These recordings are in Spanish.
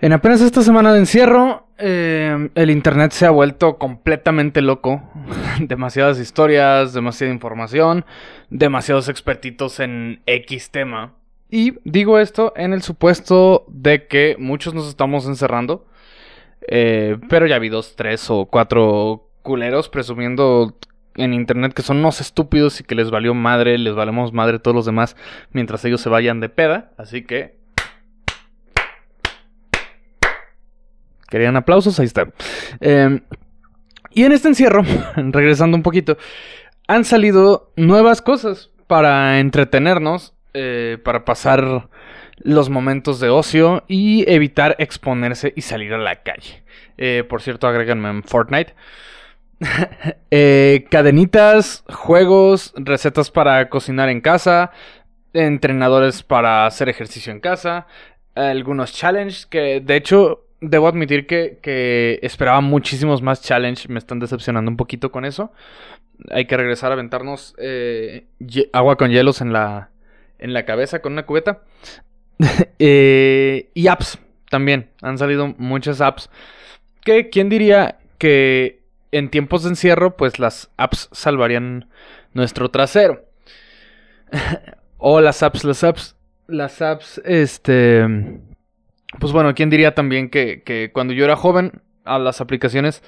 En apenas esta semana de encierro, eh, el internet se ha vuelto completamente loco. Demasiadas historias, demasiada información, demasiados expertitos en X tema. Y digo esto en el supuesto de que muchos nos estamos encerrando. Eh, pero ya vi dos, tres o cuatro culeros presumiendo en internet que son unos estúpidos y que les valió madre, les valemos madre todos los demás mientras ellos se vayan de peda. Así que ¿Querían aplausos? Ahí está. Em, y en este encierro, regresando un poquito, han salido nuevas cosas para entretenernos, eh, para pasar los momentos de ocio y evitar exponerse y salir a la calle. Eh, por cierto, agréganme en Fortnite. Eh, cadenitas, juegos, recetas para cocinar en casa, entrenadores para hacer ejercicio en casa, algunos challenges que de hecho debo admitir que, esperaba muchísimos más challenge. Me están decepcionando un poquito con eso. Hay que regresar a aventarnos eh, agua con hielos en la, en la cabeza con una cubeta. Eh, y apps también. Han salido muchas apps. Que, ¿quién diría que en tiempos de encierro, pues las apps salvarían nuestro trasero? o las apps, las apps. Las apps, este pues bueno, ¿quién diría también que, cuando yo era joven a las aplicaciones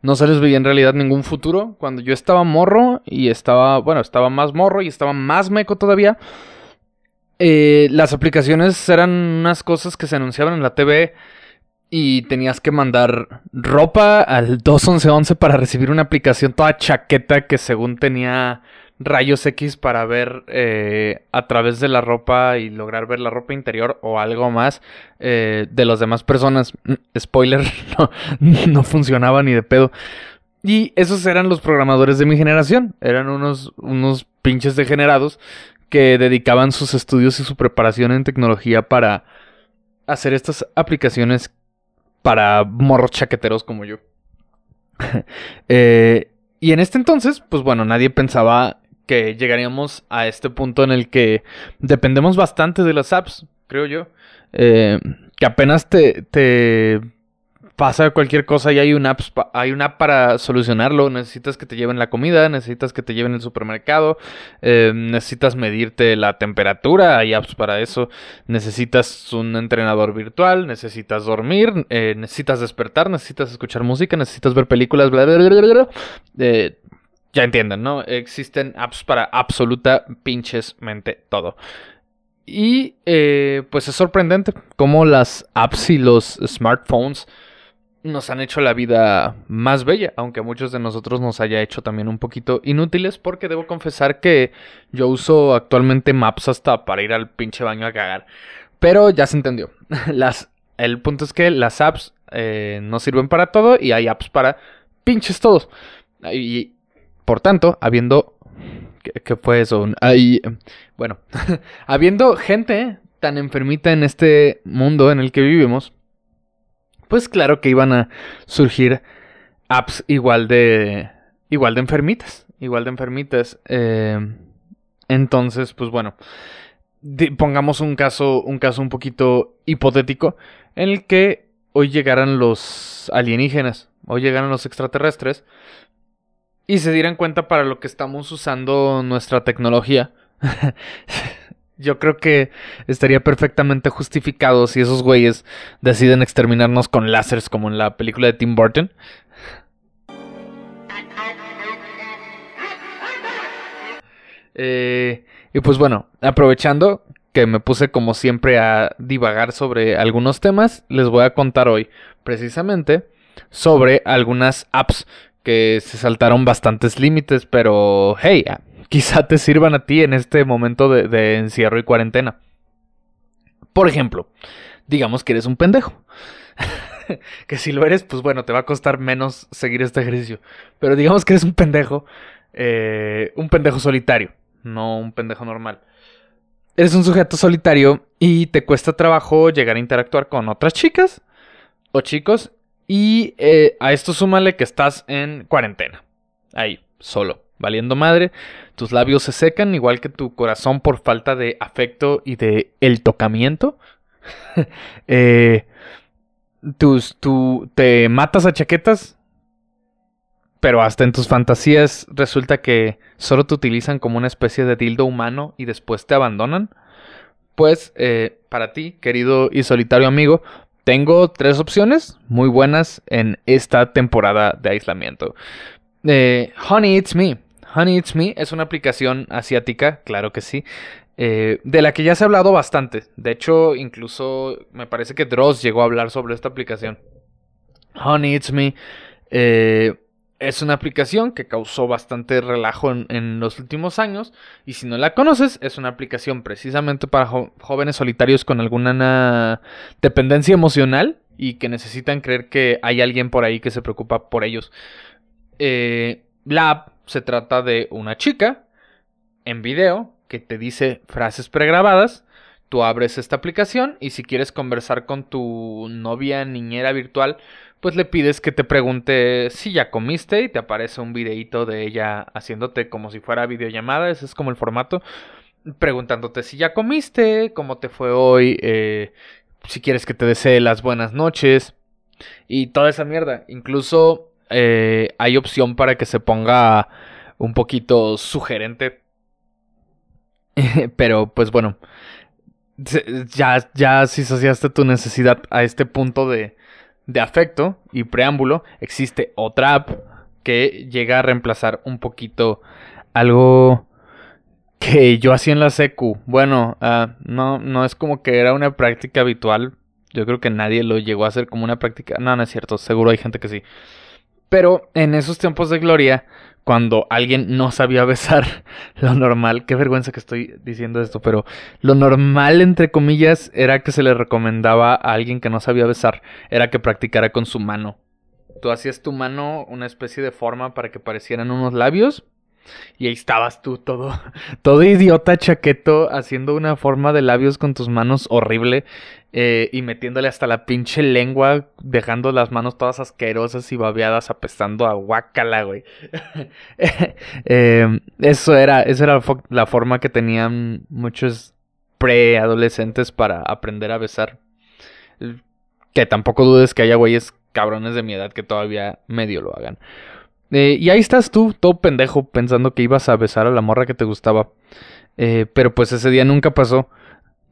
no se les veía en realidad ningún futuro? Cuando yo estaba morro y estaba, bueno, estaba más morro y estaba más meco todavía. Eh, las aplicaciones eran unas cosas que se anunciaban en la TV y tenías que mandar ropa al 21111 para recibir una aplicación toda chaqueta que según tenía rayos X para ver eh, a través de la ropa y lograr ver la ropa interior o algo más eh, de las demás personas. Mm, spoiler, no, funcionaba ni de pedo. Y esos eran los programadores de mi generación. Eran unos, unos pinches degenerados que dedicaban sus estudios y su preparación en tecnología para hacer estas aplicaciones para morros chaqueteros como yo. Eh, y en este entonces, pues bueno, nadie pensaba que llegaríamos a este punto en el que dependemos bastante de las apps, creo yo. Eh, que apenas te, te, pasa cualquier cosa y hay una, app, hay una app para solucionarlo. Necesitas que te lleven la comida, necesitas que te lleven el supermercado, eh, necesitas medirte la temperatura, hay apps para eso. Necesitas un entrenador virtual, necesitas dormir, eh, necesitas despertar, necesitas escuchar música, necesitas ver películas, bla, bla, bla, bla. Eh, ya entienden, ¿no? Existen apps para absoluta pinchesmente todo. Y eh, pues es sorprendente cómo las apps y los smartphones nos han hecho la vida más bella, aunque a muchos de nosotros nos haya hecho también un poquito inútiles, porque debo confesar que yo uso actualmente Maps hasta para ir al pinche baño a cagar. Pero ya se entendió. Las, el punto es que las apps eh, no sirven para todo y hay apps para pinches todos. Y por tanto, habiendo... ¿Qué, fue eso? Bueno, habiendo gente tan enfermita en este mundo en el que vivimos, pues claro que iban a surgir apps igual de... igual de enfermitas, igual de enfermitas. Eh, entonces, pues bueno, pongamos un caso, un caso un poquito hipotético en el que hoy llegaran los alienígenas, hoy llegaran los extraterrestres, y se dieran cuenta para lo que estamos usando nuestra tecnología. Yo creo que estaría perfectamente justificado si esos güeyes deciden exterminarnos con láseres como en la película de Tim Burton. Eh, y pues bueno, aprovechando que me puse como siempre a divagar sobre algunos temas, les voy a contar hoy precisamente sobre algunas apps que se saltaron bastantes límites, pero hey, quizá te sirvan a ti en este momento de, encierro y cuarentena. Por ejemplo, digamos que eres un pendejo. que si lo eres, pues bueno, te va a costar menos seguir este ejercicio. Pero digamos que eres un pendejo, eh, un pendejo solitario, no un pendejo normal. Eres un sujeto solitario y te cuesta trabajo llegar a interactuar con otras chicas o chicos y eh, a esto súmale que estás en cuarentena. Ahí, solo, valiendo madre. Tus labios se secan, igual que tu corazón por falta de afecto y de el tocamiento. Eh, tus, tú te matas a chaquetas, pero hasta en tus fantasías resulta que solo te utilizan como una especie de dildo humano y después te abandonan. Pues eh, para ti, querido y solitario amigo, tengo tres opciones muy buenas en esta temporada de aislamiento. Eh, Honey It's Me. Honey It's Me es una aplicación asiática, claro que sí, eh, de la que ya se ha hablado bastante. De hecho, incluso me parece que Dross llegó a hablar sobre esta aplicación. Honey It's Me eh, es una aplicación que causó bastante relajo en, los últimos años. Y si no la conoces, es una aplicación precisamente para jóvenes solitarios con alguna dependencia emocional y que necesitan creer que hay alguien por ahí que se preocupa por ellos. Eh, la app se trata de una chica en video que te dice frases pregrabadas. Tú abres esta aplicación y si quieres conversar con tu novia niñera virtual, pues le pides que te pregunte si ya comiste y te aparece un videito de ella haciéndote como si fuera videollamada, ese es como el formato, preguntándote si ya comiste, cómo te fue hoy, eh, si quieres que te desee las buenas noches y toda esa mierda. Incluso eh, hay opción para que se ponga un poquito sugerente Pero pues bueno, ya, ya si saciaste tu necesidad a este punto de, de afecto y preámbulo, existe otra app que llega a reemplazar un poquito algo que yo hacía en la secu. Bueno, ah, no, no es como que era una práctica habitual. Yo creo que nadie lo llegó a hacer como una práctica. No, no es cierto. Seguro hay gente que sí. Pero en esos tiempos de gloria, cuando alguien no sabía besar, lo normal, qué vergüenza que estoy diciendo esto, pero lo normal, entre comillas, era que se le recomendaba a alguien que no sabía besar, era que practicara con su mano. Tú hacías tu mano una especie de forma para que parecieran unos labios y ahí estabas tú todo, todo idiota chaqueto haciendo una forma de labios con tus manos horrible eh, y metiéndole hasta la pinche lengua, dejando las manos todas asquerosas y babeadas apestando a guacala, güey. Em, eso era, esa era la forma que tenían muchos preadolescentes para aprender a besar. Que tampoco dudes que haya güeyes cabrones de mi edad que todavía medio lo hagan. Eh, y ahí estás tú, todo pendejo, pensando que ibas a besar a la morra que te gustaba. Eh, pero pues ese día nunca pasó.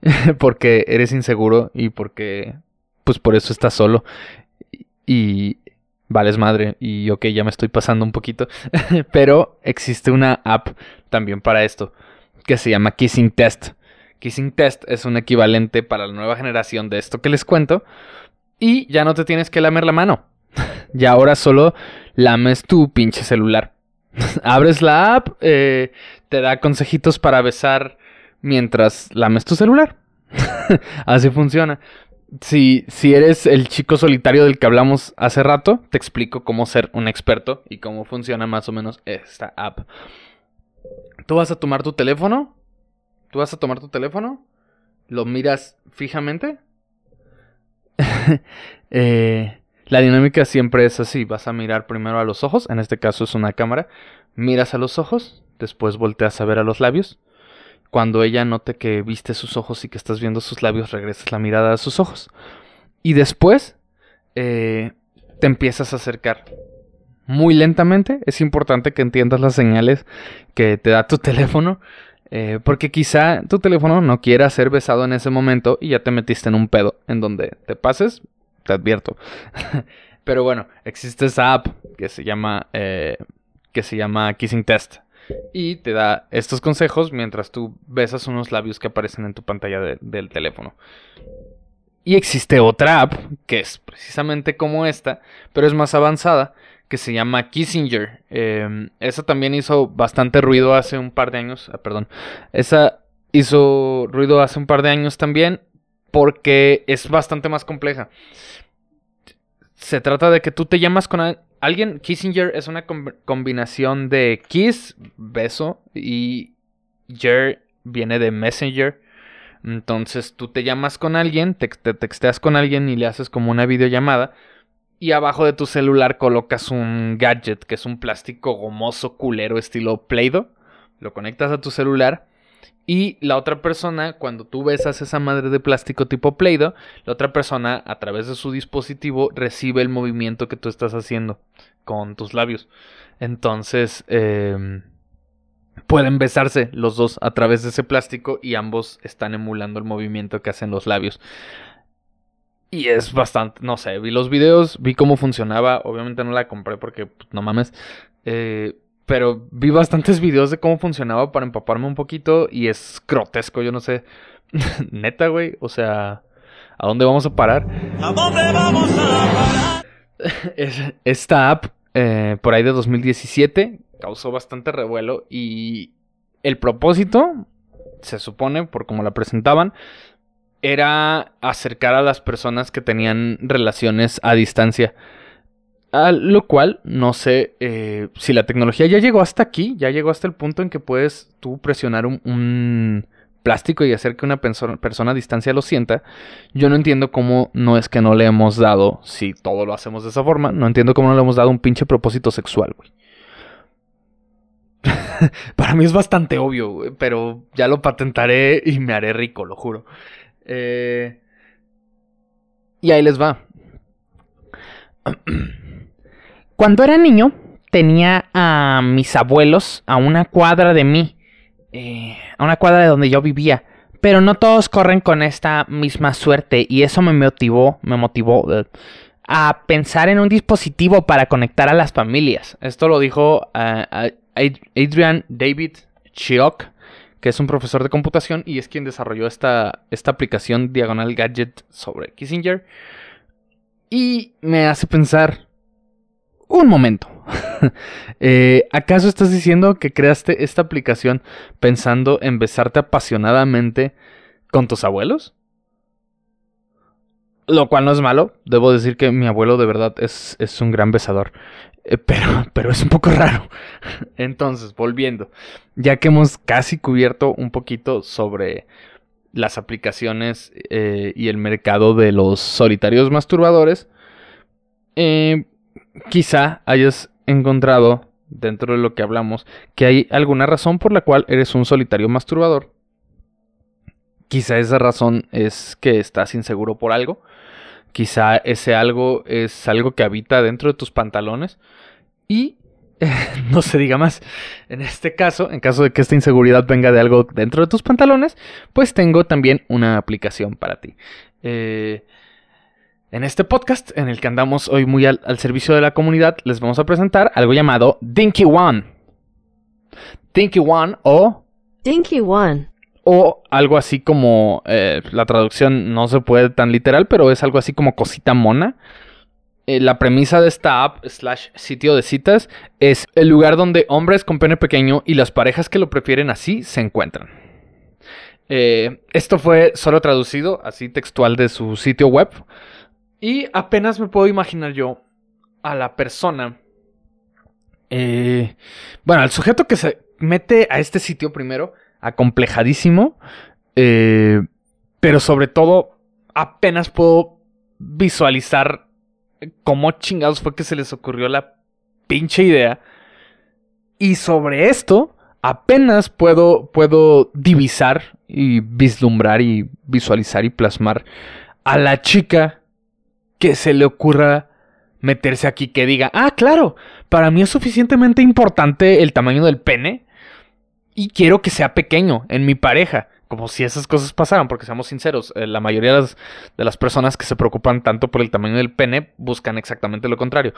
porque eres inseguro y porque, pues por eso estás solo. Y vales madre. Y ok, ya me estoy pasando un poquito. pero existe una app también para esto. Que se llama Kissing Test. Kissing Test es un equivalente para la nueva generación de esto que les cuento. Y ya no te tienes que lamer la mano. ya ahora solo lames tu pinche celular. Abres la app, eh, te da consejitos para besar mientras lames tu celular. Así funciona. Si, si eres el chico solitario del que hablamos hace rato, te explico cómo ser un experto y cómo funciona más o menos esta app. Tú vas a tomar tu teléfono, tú vas a tomar tu teléfono, lo miras fijamente. eh, la dinámica siempre es así, vas a mirar primero a los ojos, en este caso es una cámara, miras a los ojos, después volteas a ver a los labios. Cuando ella note que viste sus ojos y que estás viendo sus labios, regresas la mirada a sus ojos. Y después eh, te empiezas a acercar muy lentamente. Es importante que entiendas las señales que te da tu teléfono. Eh, porque quizá tu teléfono no quiera ser besado en ese momento y ya te metiste en un pedo en donde te pases, te advierto. Pero bueno, existe esa app que se llama, eh, que se llama Kissing Test. Y te da estos consejos mientras tú besas unos labios que aparecen en tu pantalla del teléfono. Y existe otra app que es precisamente como esta, pero es más avanzada, que se llama Kissinger. Em, esa también hizo bastante ruido hace un par de años. Ah, perdón. Esa hizo ruido hace un par de años también porque es bastante más compleja. Se trata de que tú te llamas con alguien. Kissinger es una combinación de kiss, beso, y yer viene de messenger. Entonces tú te llamas con alguien, te, te, texteas con alguien y le haces como una videollamada. Y abajo de tu celular colocas un gadget que es un plástico gomoso culero estilo Play-Doh. Lo conectas a tu celular Y la otra persona, cuando tú besas esa madre de plástico tipo Play-Doh, la otra persona, a través de su dispositivo, recibe el movimiento que tú estás haciendo con tus labios. Entonces, em, pueden besarse los dos a través de ese plástico y ambos están emulando el movimiento que hacen los labios. Y es bastante, no sé, vi los videos, vi cómo funcionaba, obviamente no la compré porque pues, no mames. Eh, pero vi bastantes videos de cómo funcionaba para empaparme un poquito y es grotesco, yo no sé. Neta, güey, o sea, ¿a dónde vamos a parar? ¿A dónde vamos a parar? Esta app, eh, por ahí de 2017, causó bastante revuelo y el propósito, se supone, por cómo la presentaban, era acercar a las personas que tenían relaciones a distancia. A lo cual, no sé eh, si la tecnología ya llegó hasta aquí, ya llegó hasta el punto en que puedes tú presionar un, plástico y hacer que una persona, a distancia lo sienta. Yo no entiendo cómo no es que no le hemos dado, si todo lo hacemos de esa forma, no entiendo cómo no le hemos dado un pinche propósito sexual, güey. Para mí es bastante obvio, pero ya lo patentaré y me haré rico, lo juro. Eh, y ahí les va. Cuando era niño, tenía a mis abuelos a una cuadra de mí, eh, a una cuadra de donde yo vivía. Pero no todos corren con esta misma suerte y eso me motivó, me motivó eh, a pensar en un dispositivo para conectar a las familias. Esto lo dijo Adrian David Chiok, que es un profesor de computación y es quien desarrolló esta, esta aplicación Diagonal Gadget sobre Kissinger. Y me hace pensar, un momento, eh, ¿acaso estás diciendo que creaste esta aplicación pensando en besarte apasionadamente con tus abuelos? Lo cual no es malo, debo decir que mi abuelo de verdad es, es un gran besador. Eh, pero, pero es un poco raro. Entonces, volviendo, ya que hemos casi cubierto un poquito sobre las aplicaciones eh, y el mercado de los solitarios masturbadores, eh, quizá hayas encontrado dentro de lo que hablamos que hay alguna razón por la cual eres un solitario masturbador. Quizá esa razón es que estás inseguro por algo Quizá ese algo es algo que habita dentro de tus pantalones. Y no se diga más. En este caso, en caso de que esta inseguridad venga de algo dentro de tus pantalones, pues tengo también una aplicación para ti. Eh, en este podcast, en el que andamos hoy muy al, al, servicio de la comunidad, les vamos a presentar algo llamado Dinky One. Dinky One o... Dinky One o algo así como, eh, la traducción no se puede tan literal, pero es algo así como cosita mona. Eh, la premisa de esta app slash sitio de citas es el lugar donde hombres con pene pequeño y las parejas que lo prefieren así se encuentran. Eh, esto fue solo traducido, así textual de su sitio web. Y apenas me puedo imaginar yo a la persona. bueno, al sujeto que se mete a este sitio primero acomplejadísimo. Eh, pero sobre todo, apenas puedo visualizar cómo chingados fue que se les ocurrió la pinche idea. Y sobre esto, apenas puedo, puedo divisar y vislumbrar y visualizar y plasmar a la chica que se le ocurra meterse aquí, que diga, ah, claro, para mí es suficientemente importante el tamaño del pene y quiero que sea pequeño en mi pareja. Como si esas cosas pasaran, porque seamos sinceros, eh, la mayoría de las, de las, personas que se preocupan tanto por el tamaño del pene buscan exactamente lo contrario.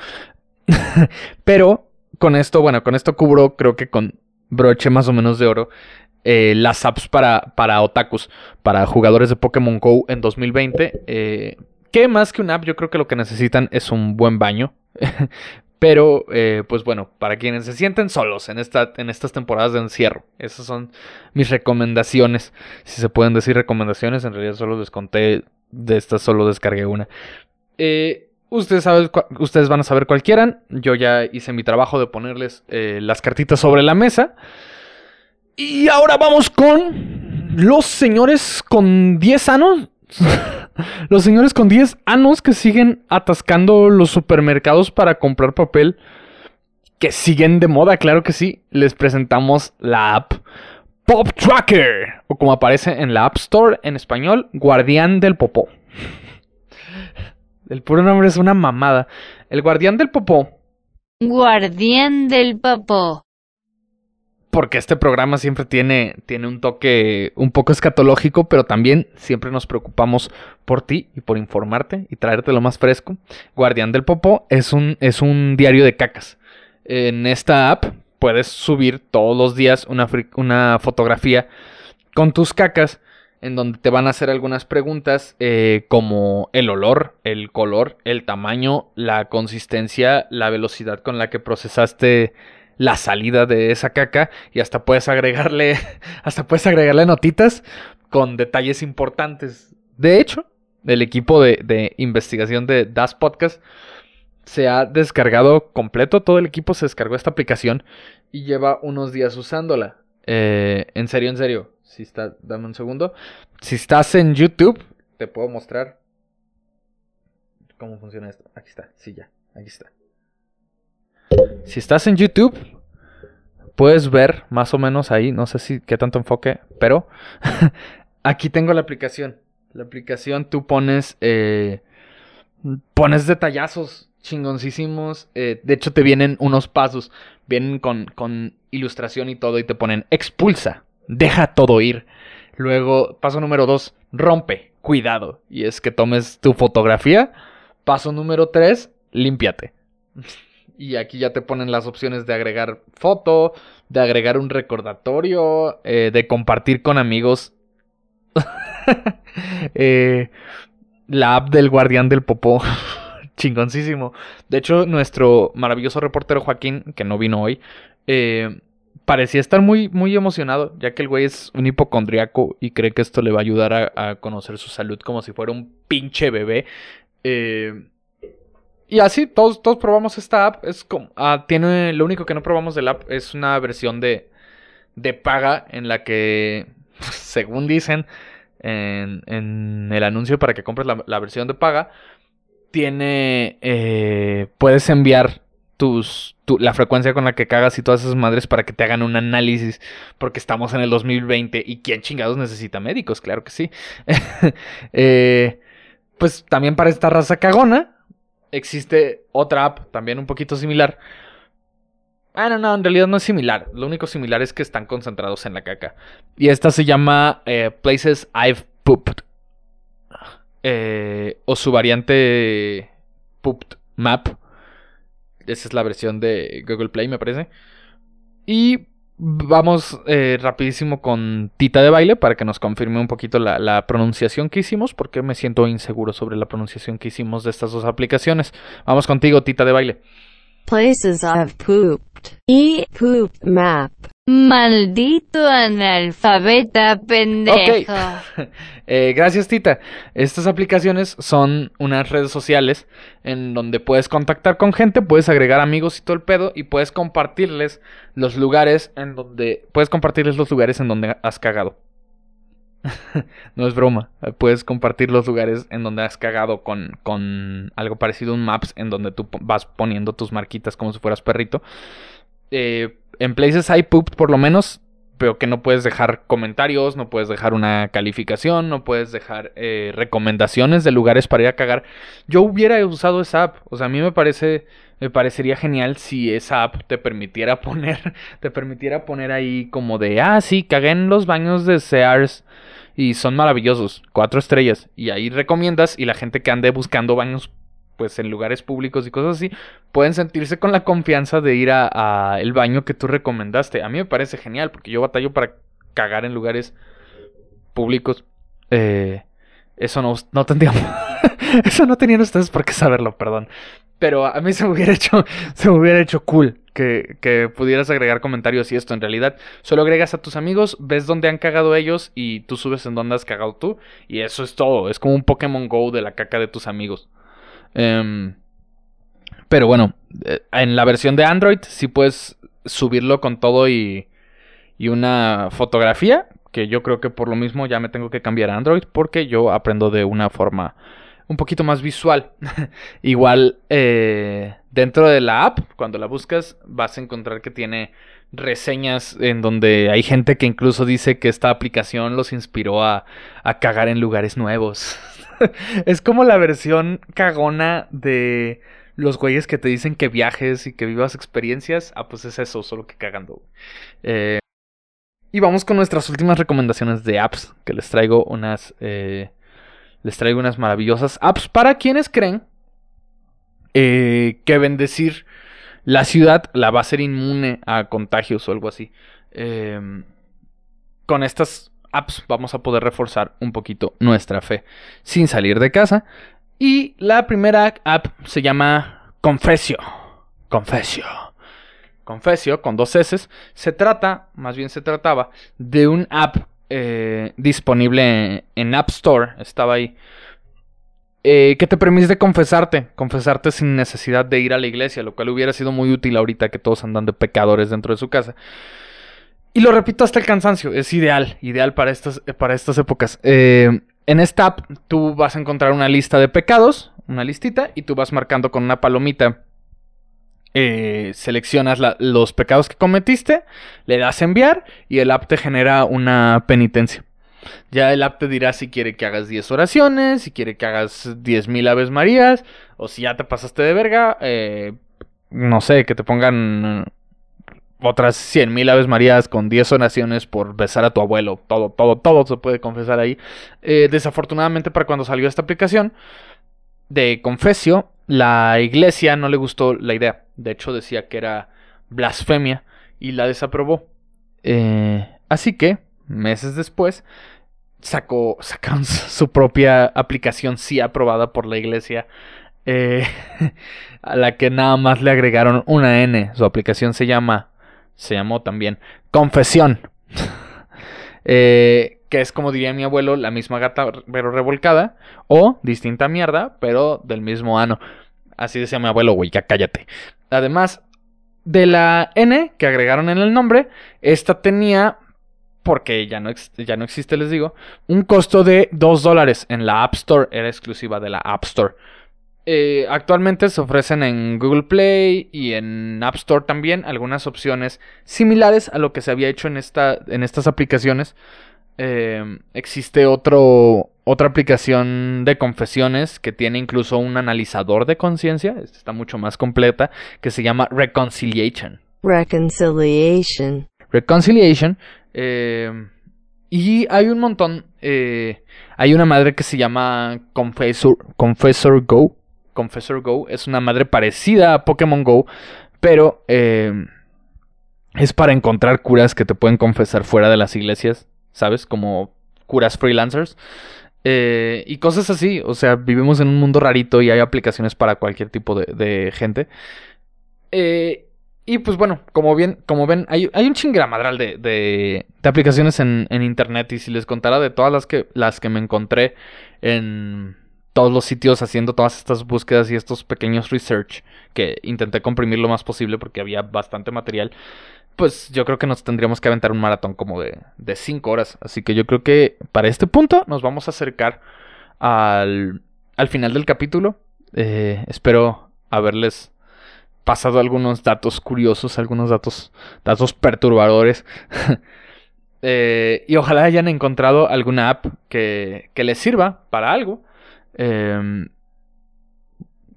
Pero con esto, bueno, con esto cubro, creo que con broche más o menos de oro, eh, las apps para, para otakus, para jugadores de Pokémon Go en 2020. Eh, que más que una app, yo creo que lo que necesitan es un buen baño. Pero, eh, pues bueno, para quienes se sienten solos en, esta, en estas temporadas de encierro, esas son mis recomendaciones. Si se pueden decir recomendaciones, en realidad solo les conté de estas, solo descargué una. Eh, ustedes, saben, ustedes van a saber cuál quieran. Yo ya hice mi trabajo de ponerles eh, las cartitas sobre la mesa. Y ahora vamos con los señores con 10 años. los señores con 10 años que siguen atascando los supermercados para comprar papel, que siguen de moda, claro que sí, les presentamos la app Pop Tracker, o como aparece en la App Store en español, Guardián del Popó. El puro nombre es una mamada. El Guardián del Popó. Guardián del Popó. Porque este programa siempre tiene, tiene un toque un poco escatológico, pero también siempre nos preocupamos por ti y por informarte y traerte lo más fresco. Guardián del Popó es un, es un diario de cacas. En esta app puedes subir todos los días una, una fotografía con tus cacas en donde te van a hacer algunas preguntas eh, como el olor, el color, el tamaño, la consistencia, la velocidad con la que procesaste la salida de esa caca y hasta puedes agregarle hasta puedes agregarle notitas con detalles importantes. De hecho, el equipo de, investigación de Das Podcast se ha descargado completo, todo el equipo se descargó esta aplicación y lleva unos días usándola. Eh, en serio, en serio. Si está, dame un segundo. Si estás en YouTube, te puedo mostrar cómo funciona esto. Aquí está, sí, ya, aquí está. Si estás en YouTube, puedes ver más o menos ahí, no sé si qué tanto enfoque, pero aquí tengo la aplicación. La aplicación tú pones, eh, pones detallazos chingoncísimos. Eh, de hecho, te vienen unos pasos, vienen con, con ilustración y todo, y te ponen expulsa, deja todo ir. Luego, paso número dos, rompe, cuidado. Y es que tomes tu fotografía. Paso número tres, límpiate. Y aquí ya te ponen las opciones de agregar foto, de agregar un recordatorio, eh, de compartir con amigos. Eh, la app del guardián del popó. Chingoncísimo. De hecho, nuestro maravilloso reportero Joaquín, que no vino hoy, eh, parecía estar muy, muy emocionado, ya que el güey es un hipocondriaco y cree que esto le va a ayudar a, conocer su salud como si fuera un pinche bebé. Eh, y así, todos, todos probamos esta app. Es como, ah, tiene, lo único que no probamos del app es una versión de, de paga en la que, según dicen en, en el anuncio para que compres la, versión de paga, tiene, eh, puedes enviar tus, la frecuencia con la que cagas y todas esas madres para que te hagan un análisis, porque estamos en el 2020 y quién chingados necesita médicos, claro que sí. Eh, pues también para esta raza cagona existe otra app también un poquito similar. Ah, no, no, en realidad no es similar. Lo único similar es que están concentrados en la caca. Y esta se llama eh, Places I've Pooped. Eh, o su variante Pooped Map esa es la versión de Google Play, me parece. Y vamos eh, rapidísimo con Tita de Baile para que nos confirme un poquito la, pronunciación que hicimos, porque me siento inseguro sobre la pronunciación que hicimos de estas dos aplicaciones. Vamos contigo, Tita de Baile. Places I've pooped. E poop map. Maldito analfabeta pendejo. Eh, gracias, Tita. Estas aplicaciones son unas redes sociales en donde puedes contactar con gente, puedes agregar amigos y todo el pedo y puedes compartirles los lugares en donde puedes compartirles los lugares en donde has cagado. no es broma. Puedes compartir los lugares en donde has cagado con, con algo parecido a un Maps en donde tú vas poniendo tus marquitas como si fueras perrito. Eh, en Places I Pooped por lo menos pero que no puedes dejar comentarios, no puedes dejar una calificación, no puedes dejar eh, recomendaciones de lugares para ir a cagar. Yo hubiera usado esa app, o sea, a mí me parece, me parecería genial si esa app te permitiera poner, te permitiera poner ahí como de, ah, sí, cagué en los baños de Sears y son maravillosos, cuatro estrellas, y ahí recomiendas y la gente que ande buscando baños pues en lugares públicos y cosas así, pueden sentirse con la confianza de ir a, el baño que tú recomendaste. A mí me parece genial porque yo batallo para cagar en lugares públicos. Eh, eso no, no tendríamos. eso no tenían ustedes por qué saberlo, perdón. Pero a mí se me hubiera hecho, se hubiera hecho cool que, que, pudieras agregar comentarios y esto. En realidad, solo agregas a tus amigos, ves dónde han cagado ellos y tú subes en dónde has cagado tú. Y eso es todo. Es como un Pokémon Go de la caca de tus amigos. Em, pero bueno, eh, en la versión de Android sí puedes subirlo con todo y, una fotografía, que yo creo que por lo mismo ya me tengo que cambiar a Android porque yo aprendo de una forma un poquito más visual. Igual eh, dentro de la app, cuando la buscas, vas a encontrar que tiene reseñas en donde hay gente que incluso dice que esta aplicación los inspiró a, a cagar en lugares nuevos. es como la versión cagona de los güeyes que te dicen que viajes y que vivas experiencias. Ah, pues es eso, solo que cagando. Eh, y vamos con nuestras últimas recomendaciones de apps, que les traigo unas... Eh, les traigo unas maravillosas apps para quienes creen eh, que bendecir la ciudad la va a ser inmune a contagios o algo así. Em, con estas apps vamos a poder reforzar un poquito nuestra fe sin salir de casa. Y la primera app se llama Confesio. Confesio. Confesio, con dos S. Se trata, más bien se trataba, de un app eh, disponible en App Store. Estaba ahí. Eh, que te permite confesarte, confesarte sin necesidad de ir a la iglesia, lo cual hubiera sido muy útil ahorita que todos andan de pecadores dentro de su casa. Y lo repito hasta el cansancio, es ideal, ideal para estas, para estas épocas. Eh, en esta app tú vas a encontrar una lista de pecados, una listita, y tú vas marcando con una palomita. Eh, seleccionas los pecados que cometiste, le das enviar y el app te genera una penitencia. Ya el app te dirá si quiere que hagas 10 oraciones, si quiere que hagas 10.000 aves marías, o si ya te pasaste de verga, eh, no sé, que te pongan otras 100.000 aves marías con 10 oraciones por besar a tu abuelo. Todo, todo, todo se puede confesar ahí. Eh, desafortunadamente para cuando salió esta aplicación de Confesio, la iglesia no le gustó la idea. De hecho decía que era blasfemia y la desaprobó. Eh, así que, meses después, sacó, sacaron su propia aplicación sí aprobada por la iglesia. Eh, a la que nada más le agregaron una N. Su aplicación se llama se llamó también Confesión. Eh, que es como diría mi abuelo, la misma gata pero revolcada. O distinta mierda, pero del mismo ano. Así decía mi abuelo, güey, ya cállate. Además de la N que agregaron en el nombre, esta tenía, porque ya no, ya no existe, les digo, un costo de 2 dólares en la App Store. Era exclusiva de la App Store. Eh, actualmente se ofrecen en Google Play y en App Store también algunas opciones similares a lo que se había hecho en, esta, en estas aplicaciones. Eh, existe otro, otra aplicación de confesiones que tiene incluso un analizador de conciencia, está mucho más completa, que se llama Reconciliation. Reconciliation. Reconciliation. Eh, y hay un montón. hay una madre que se llama Confessor, Confessor Go Confessor Go es una madre parecida a Pokémon Go, pero eh, es para encontrar curas que te pueden confesar fuera de las iglesias, ¿sabes? Como curas freelancers. Eh, y cosas así, o sea, vivimos en un mundo rarito y hay aplicaciones para cualquier tipo de, gente. Eh, y pues bueno, como bien, como ven, hay, un chingramadral de, de, de aplicaciones en, en, internet. Y si les contara de todas las que, las que me encontré en, todos los sitios haciendo todas estas búsquedas y estos pequeños research que intenté comprimir lo más posible porque había bastante material, pues yo creo que nos tendríamos que aventar un maratón como de 5 horas. Así que yo creo que para este punto nos vamos a acercar al, al final del capítulo. Eh, espero haberles pasado algunos datos curiosos, algunos datos, datos perturbadores. Eh, y ojalá hayan encontrado alguna app que, que les sirva para algo. Em,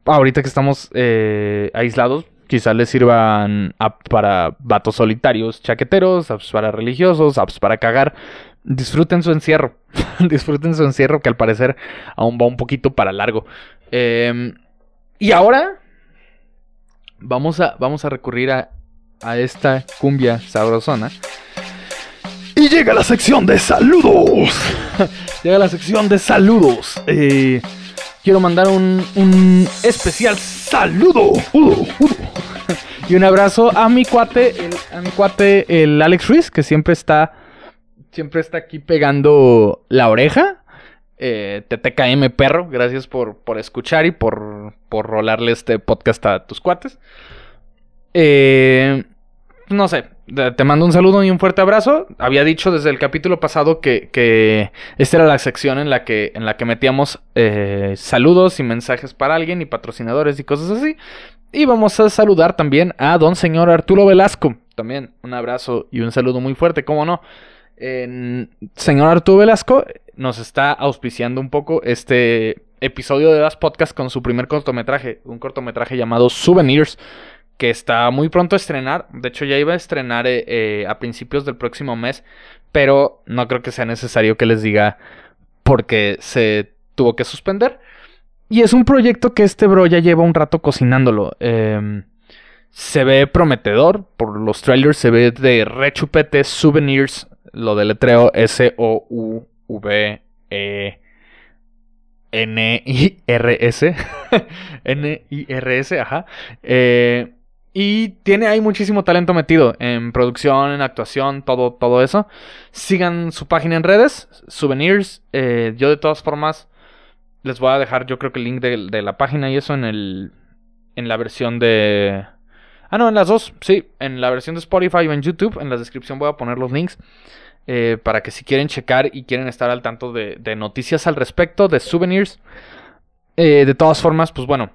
ahorita que estamos eh, aislados, quizás les sirvan apps para vatos solitarios, chaqueteros, apps para religiosos, apps para cagar. Disfruten su encierro. Disfruten su encierro que al parecer aún va un poquito para largo. Em, y ahora vamos a, vamos a recurrir a, a esta cumbia sabrosona. Y llega la sección de saludos. llega la sección de saludos. Eh, quiero mandar un, especial saludo. y un abrazo a mi cuate, el, a mi cuate, el Alex Ruiz, que siempre está, siempre está aquí pegando la oreja. Eh, TTKM perro, gracias por, por escuchar y por, por rolarle este podcast a tus cuates. Eh, no sé, te mando un saludo y un fuerte abrazo. Había dicho desde el capítulo pasado que, que esta era la sección en la que, en la que metíamos eh, saludos y mensajes para alguien y patrocinadores y cosas así. Y vamos a saludar también a don señor Arturo Velasco. También un abrazo y un saludo muy fuerte, ¿cómo no? Señor Arturo Velasco nos está auspiciando un poco este episodio de Das Podcast con su primer cortometraje, un cortometraje llamado Souvenirs, que está muy pronto a estrenar. De hecho, ya iba a estrenar eh, eh, a principios del próximo mes, pero no creo que sea necesario que les diga porque se tuvo que suspender. Y es un proyecto que este bro ya lleva un rato cocinándolo. Em, se ve prometedor. Por los trailers se ve de rechupete souvenirs. Lo deletreo S-O-U-V-E. N-I-R-S. N-I-R-S, ajá. Eh, y tiene ahí muchísimo talento metido en producción, en actuación, todo, todo eso. Sigan su página en redes, Souvenirs. Eh, yo de todas formas les voy a dejar yo creo que el link de, la página y eso en el en la versión de ah no en las dos sí en la versión de Spotify o en YouTube en la descripción voy a poner los links eh, para que si quieren checar y quieren estar al tanto de, de noticias al respecto de souvenirs Eh, de todas formas pues bueno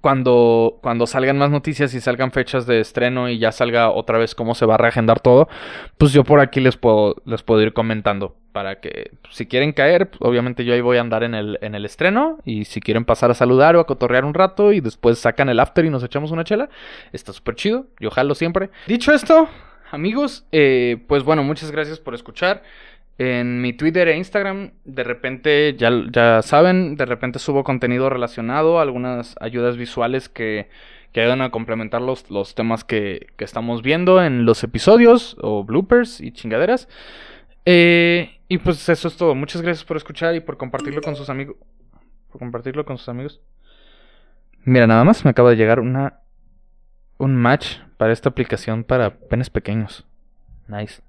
cuando, cuando salgan más noticias y salgan fechas de estreno y ya salga otra vez cómo se va a reagendar todo, pues yo por aquí les puedo, les puedo ir comentando para que si quieren caer, pues, obviamente yo ahí voy a andar en el, en el estreno y si quieren pasar a saludar o a cotorrear un rato y después sacan el after y nos echamos una chela, está súper chido, yo jalo siempre. Dicho esto, amigos, eh, pues bueno, muchas gracias por escuchar. En mi Twitter e Instagram, de repente, ya, ya saben, de repente subo contenido relacionado, algunas ayudas visuales que, que ayudan a complementar los, los temas que, que estamos viendo en los episodios, o bloopers y chingaderas. Eh, y pues eso es todo. Muchas gracias por escuchar y por compartirlo con sus amigos. Por compartirlo con sus amigos. Mira, nada más me acaba de llegar una un match para esta aplicación para penes pequeños. Nice.